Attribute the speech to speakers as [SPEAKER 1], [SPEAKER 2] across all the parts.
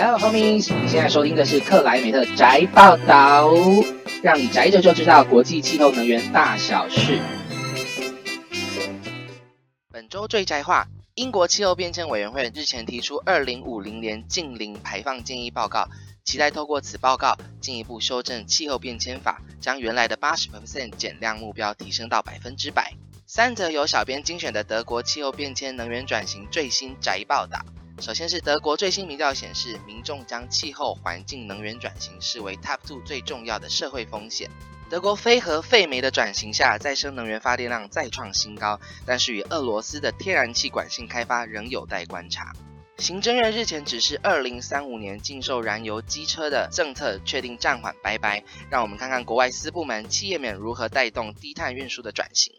[SPEAKER 1] Hello homies，你现在收听的是克莱美特宅报道，让你宅着就知道国际气候能源大小事。本周最宅话，英国气候变迁委员会日前提出二零五零年净零排放建议报告，期待透过此报告进一步修正气候变迁法，将原来的八十 percent 减量目标提升到百分之百。三则由小编精选的德国气候变迁能源转型最新宅报道。首先是德国最新民调显示，民众将气候环境能源转型视为 Top Two 最重要的社会风险。德国非核废煤的转型下，再生能源发电量再创新高，但是与俄罗斯的天然气管线开发仍有待观察。行政院日前指示，二零三五年禁售燃油机车的政策确定暂缓拜拜。让我们看看国外私部门、企业们如何带动低碳运输的转型。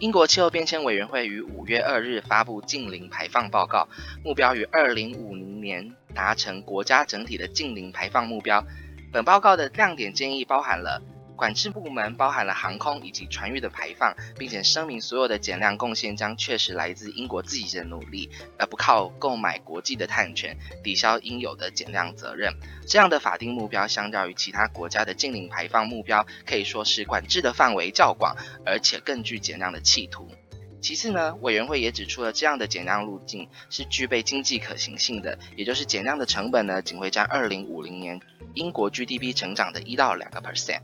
[SPEAKER 1] 英国气候变迁委员会于五月二日发布近零排放报告，目标于二零五零年达成国家整体的近零排放目标。本报告的亮点建议包含了。管制部门包含了航空以及船运的排放，并且声明所有的减量贡献将确实来自英国自己的努力，而不靠购买国际的碳权抵消应有的减量责任。这样的法定目标相较于其他国家的净零排放目标，可以说是管制的范围较广，而且更具减量的企图。其次呢，委员会也指出了这样的减量路径是具备经济可行性的，也就是减量的成本呢，仅会占二零五零年英国 GDP 成长的一到两个 percent。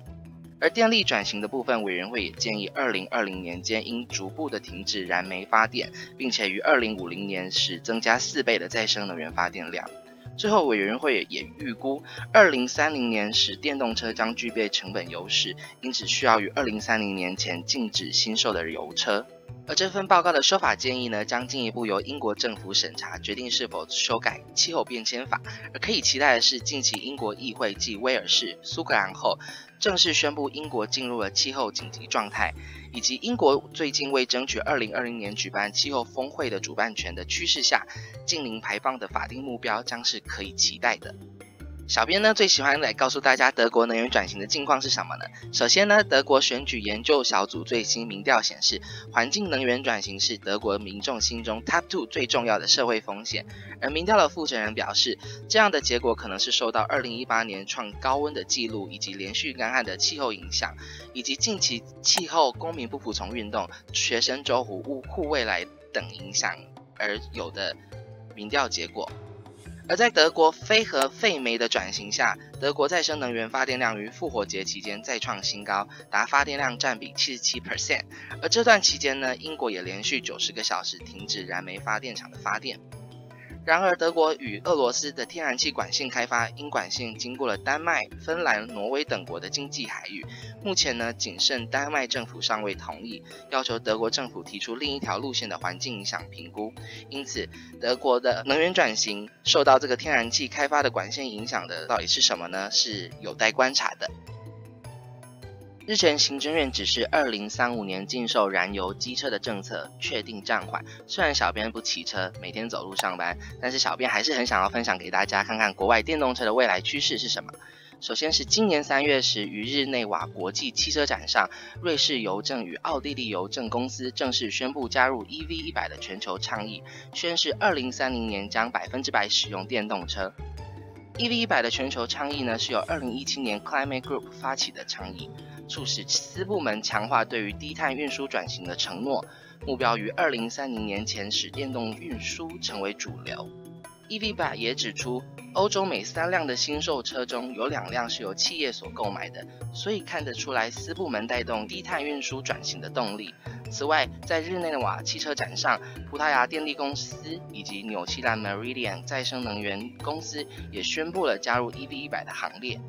[SPEAKER 1] 而电力转型的部分，委员会也建议，二零二零年间应逐步的停止燃煤发电，并且于二零五零年时增加四倍的再生能源发电量。最后，委员会也预估，二零三零年时电动车将具备成本优势，因此需要于二零三零年前禁止新售的油车。而这份报告的说法建议呢，将进一步由英国政府审查，决定是否修改气候变迁法。而可以期待的是，近期英国议会继威尔士、苏格兰后，正式宣布英国进入了气候紧急状态，以及英国最近为争取二零二零年举办气候峰会的主办权的趋势下，近零排放的法定目标将是可以期待的。小编呢最喜欢来告诉大家德国能源转型的近况是什么呢？首先呢，德国选举研究小组最新民调显示，环境能源转型是德国民众心中 top two 最重要的社会风险。而民调的负责人表示，这样的结果可能是受到2018年创高温的记录，以及连续干旱的气候影响，以及近期气候公民不服从运动、学生周护护未来等影响而有的民调结果。而在德国非核废煤的转型下，德国再生能源发电量于复活节期间再创新高，达发电量占比七十七 percent。而这段期间呢，英国也连续九十个小时停止燃煤发电厂的发电。然而，德国与俄罗斯的天然气管线开发，因管线经过了丹麦、芬兰、挪威等国的经济海域，目前呢，仅剩丹麦政府尚未同意，要求德国政府提出另一条路线的环境影响评估。因此，德国的能源转型受到这个天然气开发的管线影响的到底是什么呢？是有待观察的。日前，行政院指示，二零三五年禁售燃油机车的政策确定暂缓。虽然小编不骑车，每天走路上班，但是小编还是很想要分享给大家，看看国外电动车的未来趋势是什么。首先是今年三月时，于日内瓦国际汽车展上，瑞士邮政与奥地利邮政公司正式宣布加入 EV 一百的全球倡议，宣示二零三零年将百分之百使用电动车。EV 一百的全球倡议呢，是由二零一七年 Climate Group 发起的倡议，促使私部门强化对于低碳运输转型的承诺，目标于二零三零年前使电动运输成为主流。EV100 也指出，欧洲每三辆的新售车中有两辆是由企业所购买的，所以看得出来私部门带动低碳运输转型的动力。此外，在日内瓦汽车展上，葡萄牙电力公司以及纽西兰 Meridian 再生能源公司也宣布了加入 EV100 的行列。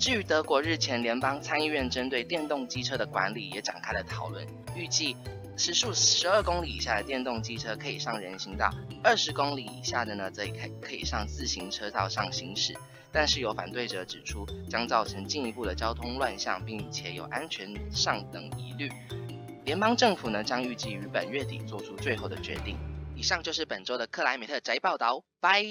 [SPEAKER 1] 至于德国日前联邦参议院针对电动机车的管理也展开了讨论，预计。时速十二公里以下的电动机车可以上人行道，二十公里以下的呢，则可可以上自行车道上行驶。但是有反对者指出，将造成进一步的交通乱象，并且有安全上等疑虑。联邦政府呢，将预计于本月底做出最后的决定。以上就是本周的克莱美特宅报道，拜。